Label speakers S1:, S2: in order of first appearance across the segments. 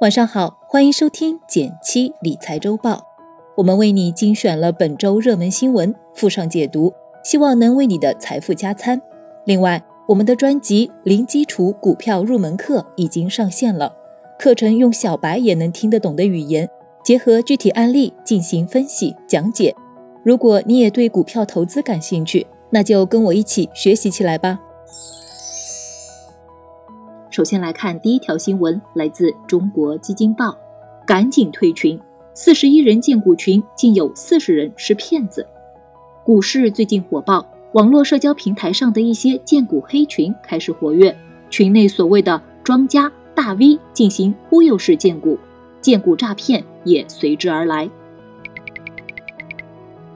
S1: 晚上好，欢迎收听减七理财周报。我们为你精选了本周热门新闻，附上解读，希望能为你的财富加餐。另外，我们的专辑《零基础股票入门课》已经上线了，课程用小白也能听得懂的语言，结合具体案例进行分析讲解。如果你也对股票投资感兴趣，那就跟我一起学习起来吧。首先来看第一条新闻，来自中国基金报，赶紧退群，四十一人荐股群竟有四十人是骗子。股市最近火爆，网络社交平台上的一些荐股黑群开始活跃，群内所谓的庄家大 V 进行忽悠式荐股，荐股诈骗也随之而来。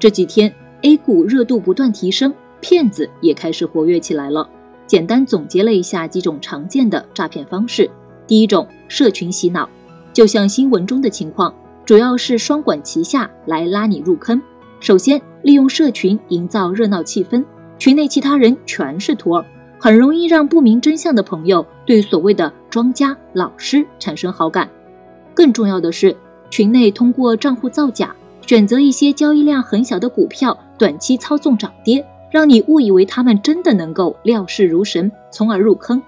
S1: 这几天 A 股热度不断提升，骗子也开始活跃起来了。简单总结了一下几种常见的诈骗方式。第一种，社群洗脑，就像新闻中的情况，主要是双管齐下来拉你入坑。首先，利用社群营造热闹气氛，群内其他人全是托儿，很容易让不明真相的朋友对所谓的庄家老师产生好感。更重要的是，群内通过账户造假。选择一些交易量很小的股票，短期操纵涨跌，让你误以为他们真的能够料事如神，从而入坑。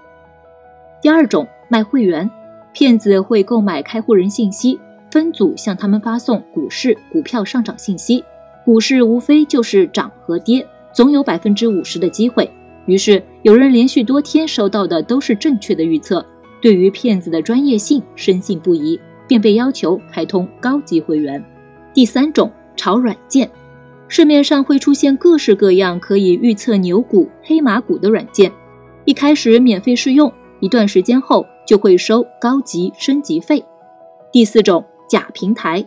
S1: 第二种，卖会员，骗子会购买开户人信息，分组向他们发送股市股票上涨信息。股市无非就是涨和跌，总有百分之五十的机会。于是有人连续多天收到的都是正确的预测，对于骗子的专业性深信不疑，便被要求开通高级会员。第三种炒软件，市面上会出现各式各样可以预测牛股、黑马股的软件，一开始免费试用，一段时间后就会收高级升级费。第四种假平台，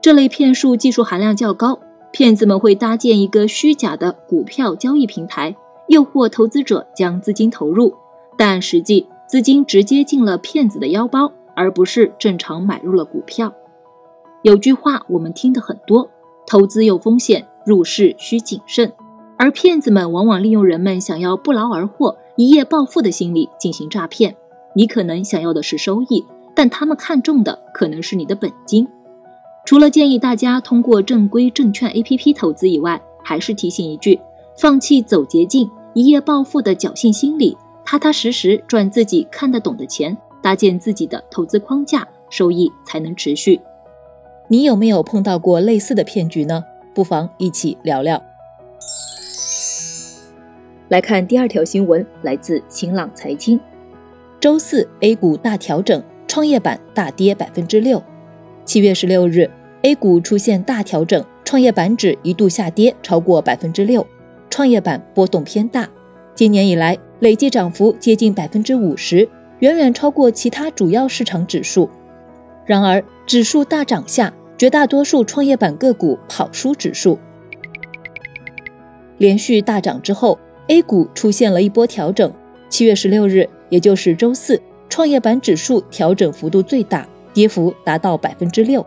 S1: 这类骗术技术含量较高，骗子们会搭建一个虚假的股票交易平台，诱惑投资者将资金投入，但实际资金直接进了骗子的腰包，而不是正常买入了股票。有句话我们听得很多，投资有风险，入市需谨慎。而骗子们往往利用人们想要不劳而获、一夜暴富的心理进行诈骗。你可能想要的是收益，但他们看中的可能是你的本金。除了建议大家通过正规证券 APP 投资以外，还是提醒一句：放弃走捷径、一夜暴富的侥幸心理，踏踏实实赚自己看得懂的钱，搭建自己的投资框架，收益才能持续。你有没有碰到过类似的骗局呢？不妨一起聊聊。来看第二条新闻，来自新浪财经。周四 A 股大调整，创业板大跌百分之六。七月十六日，A 股出现大调整，创业板指一度下跌超过百分之六，创业板波动偏大。今年以来累计涨幅接近百分之五十，远远超过其他主要市场指数。然而，指数大涨下，绝大多数创业板个股跑输指数。连续大涨之后，A 股出现了一波调整。七月十六日，也就是周四，创业板指数调整幅度最大，跌幅达到百分之六。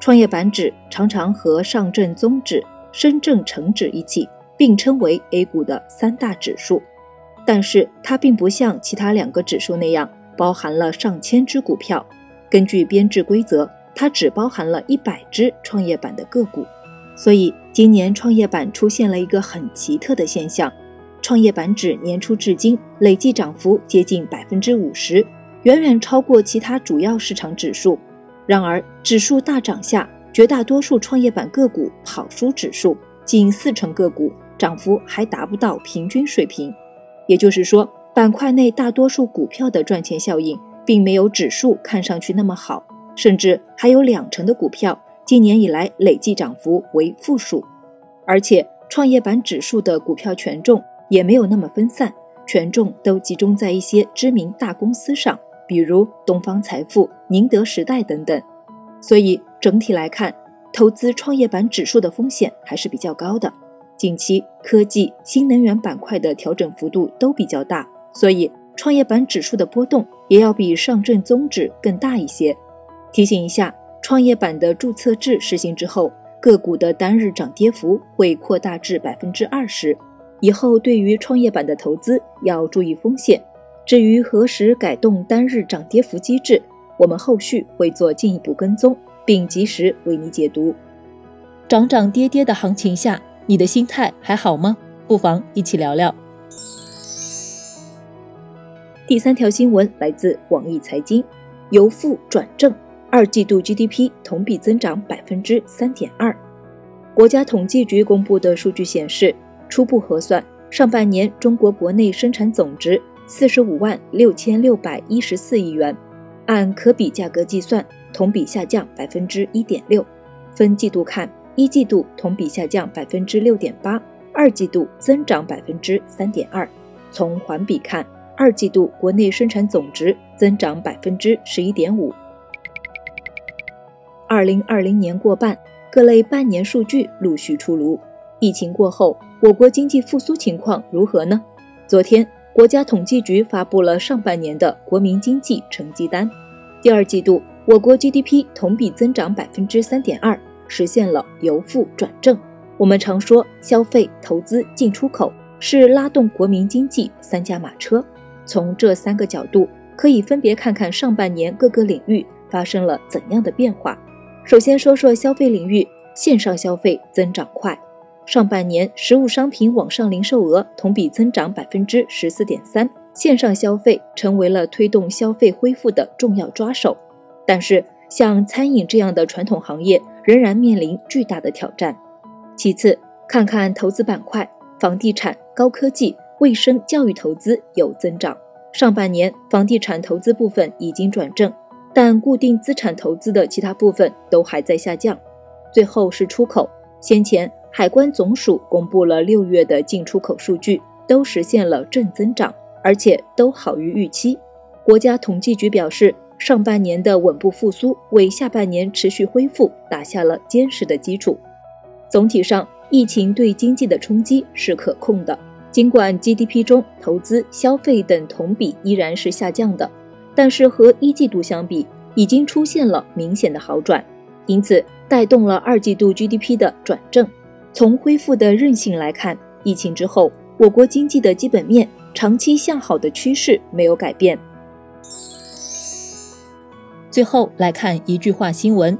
S1: 创业板指常常和上证综指、深证成指一起并称为 A 股的三大指数，但是它并不像其他两个指数那样包含了上千只股票。根据编制规则，它只包含了一百只创业板的个股，所以今年创业板出现了一个很奇特的现象：创业板指年初至今累计涨幅接近百分之五十，远远超过其他主要市场指数。然而，指数大涨下，绝大多数创业板个股跑输指数，近四成个股涨幅还达不到平均水平。也就是说，板块内大多数股票的赚钱效应。并没有指数看上去那么好，甚至还有两成的股票今年以来累计涨幅为负数，而且创业板指数的股票权重也没有那么分散，权重都集中在一些知名大公司上，比如东方财富、宁德时代等等。所以整体来看，投资创业板指数的风险还是比较高的。近期科技、新能源板块的调整幅度都比较大，所以。创业板指数的波动也要比上证综指更大一些。提醒一下，创业板的注册制实行之后，个股的单日涨跌幅会扩大至百分之二十。以后对于创业板的投资要注意风险。至于何时改动单日涨跌幅机制，我们后续会做进一步跟踪，并及时为你解读。
S2: 涨涨跌跌的行情下，你的心态还好吗？不妨一起聊聊。
S1: 第三条新闻来自网易财经，由负转正，二季度 GDP 同比增长百分之三点二。国家统计局公布的数据显示，初步核算，上半年中国国内生产总值四十五万六千六百一十四亿元，按可比价格计算，同比下降百分之一点六。分季度看，一季度同比下降百分之六点八，二季度增长百分之三点二。从环比看，二季度国内生产总值增长百分之十一点五。二零二零年过半，各类半年数据陆续出炉。疫情过后，我国经济复苏情况如何呢？昨天，国家统计局发布了上半年的国民经济成绩单。第二季度，我国 GDP 同比增长百分之三点二，实现了由负转正。我们常说，消费、投资、进出口是拉动国民经济三驾马车。从这三个角度，可以分别看看上半年各个领域发生了怎样的变化。首先说说消费领域，线上消费增长快。上半年，实物商品网上零售额同比增长百分之十四点三，线上消费成为了推动消费恢复的重要抓手。但是，像餐饮这样的传统行业仍然面临巨大的挑战。其次，看看投资板块，房地产、高科技。卫生教育投资有增长，上半年房地产投资部分已经转正，但固定资产投资的其他部分都还在下降。最后是出口，先前海关总署公布了六月的进出口数据，都实现了正增长，而且都好于预期。国家统计局表示，上半年的稳步复苏为下半年持续恢复打下了坚实的基础。总体上，疫情对经济的冲击是可控的。尽管 GDP 中投资、消费等同比依然是下降的，但是和一季度相比，已经出现了明显的好转，因此带动了二季度 GDP 的转正。从恢复的韧性来看，疫情之后，我国经济的基本面长期向好的趋势没有改变。
S2: 最后来看一句话新闻，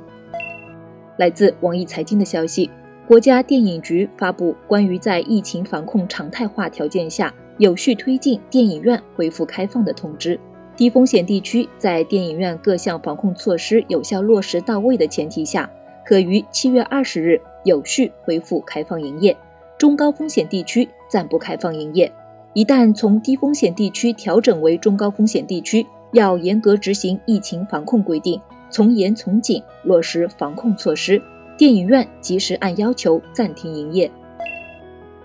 S1: 来自网易财经的消息。国家电影局发布关于在疫情防控常态化条件下有序推进电影院恢复开放的通知。低风险地区在电影院各项防控措施有效落实到位的前提下，可于七月二十日有序恢复开放营业。中高风险地区暂不开放营业。一旦从低风险地区调整为中高风险地区，要严格执行疫情防控规定，从严从紧落实防控措施。电影院及时按要求暂停营业。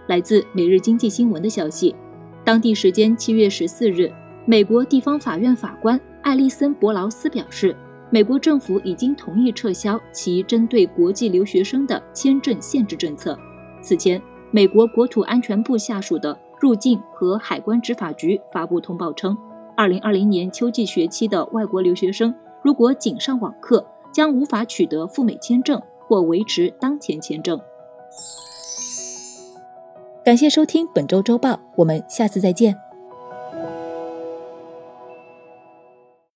S1: 来自《每日经济新闻》的消息，当地时间七月十四日，美国地方法院法官艾利森·博劳斯表示，美国政府已经同意撤销其针对国际留学生的签证限制政策。此前，美国国土安全部下属的入境和海关执法局发布通报称，二零二零年秋季学期的外国留学生如果仅上网课，将无法取得赴美签证。或维持当前签证。
S2: 感谢收听本周周报，我们下次再见。